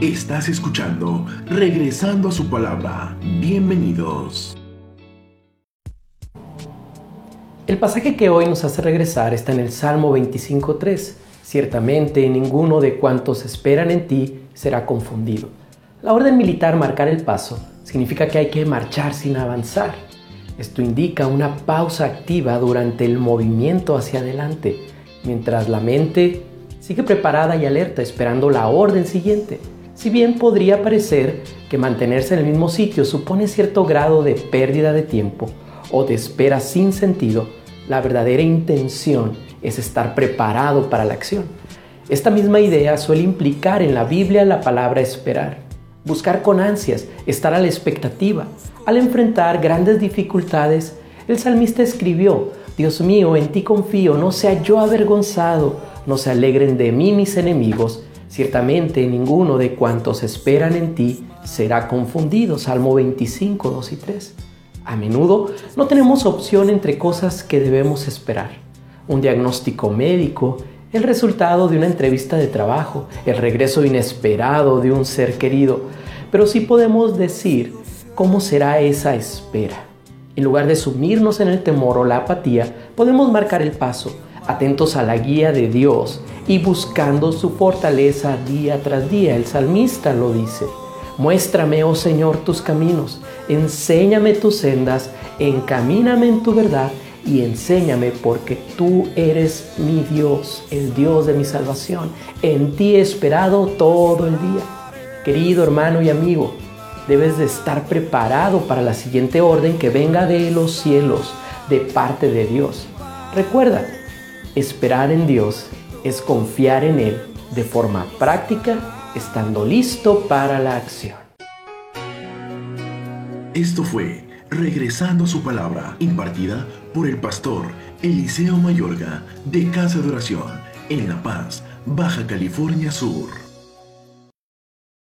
Estás escuchando Regresando a su palabra. Bienvenidos. El pasaje que hoy nos hace regresar está en el Salmo 25.3. Ciertamente ninguno de cuantos esperan en ti será confundido. La orden militar marcar el paso significa que hay que marchar sin avanzar. Esto indica una pausa activa durante el movimiento hacia adelante, mientras la mente sigue preparada y alerta esperando la orden siguiente. Si bien podría parecer que mantenerse en el mismo sitio supone cierto grado de pérdida de tiempo o de espera sin sentido, la verdadera intención es estar preparado para la acción. Esta misma idea suele implicar en la Biblia la palabra esperar, buscar con ansias, estar a la expectativa. Al enfrentar grandes dificultades, el salmista escribió, Dios mío, en ti confío, no sea yo avergonzado, no se alegren de mí mis enemigos, Ciertamente ninguno de cuantos esperan en ti será confundido. Salmo 25, 2 y 3. A menudo no tenemos opción entre cosas que debemos esperar. Un diagnóstico médico, el resultado de una entrevista de trabajo, el regreso inesperado de un ser querido. Pero sí podemos decir cómo será esa espera. En lugar de sumirnos en el temor o la apatía, podemos marcar el paso, atentos a la guía de Dios y buscando su fortaleza día tras día. El salmista lo dice. Muéstrame, oh Señor, tus caminos, enséñame tus sendas, encamíname en tu verdad y enséñame porque tú eres mi Dios, el Dios de mi salvación. En ti he esperado todo el día. Querido hermano y amigo, debes de estar preparado para la siguiente orden que venga de los cielos, de parte de Dios. Recuerda, esperar en Dios es confiar en Él de forma práctica, estando listo para la acción. Esto fue Regresando a su palabra, impartida por el pastor Eliseo Mayorga de Casa de Oración en La Paz, Baja California Sur.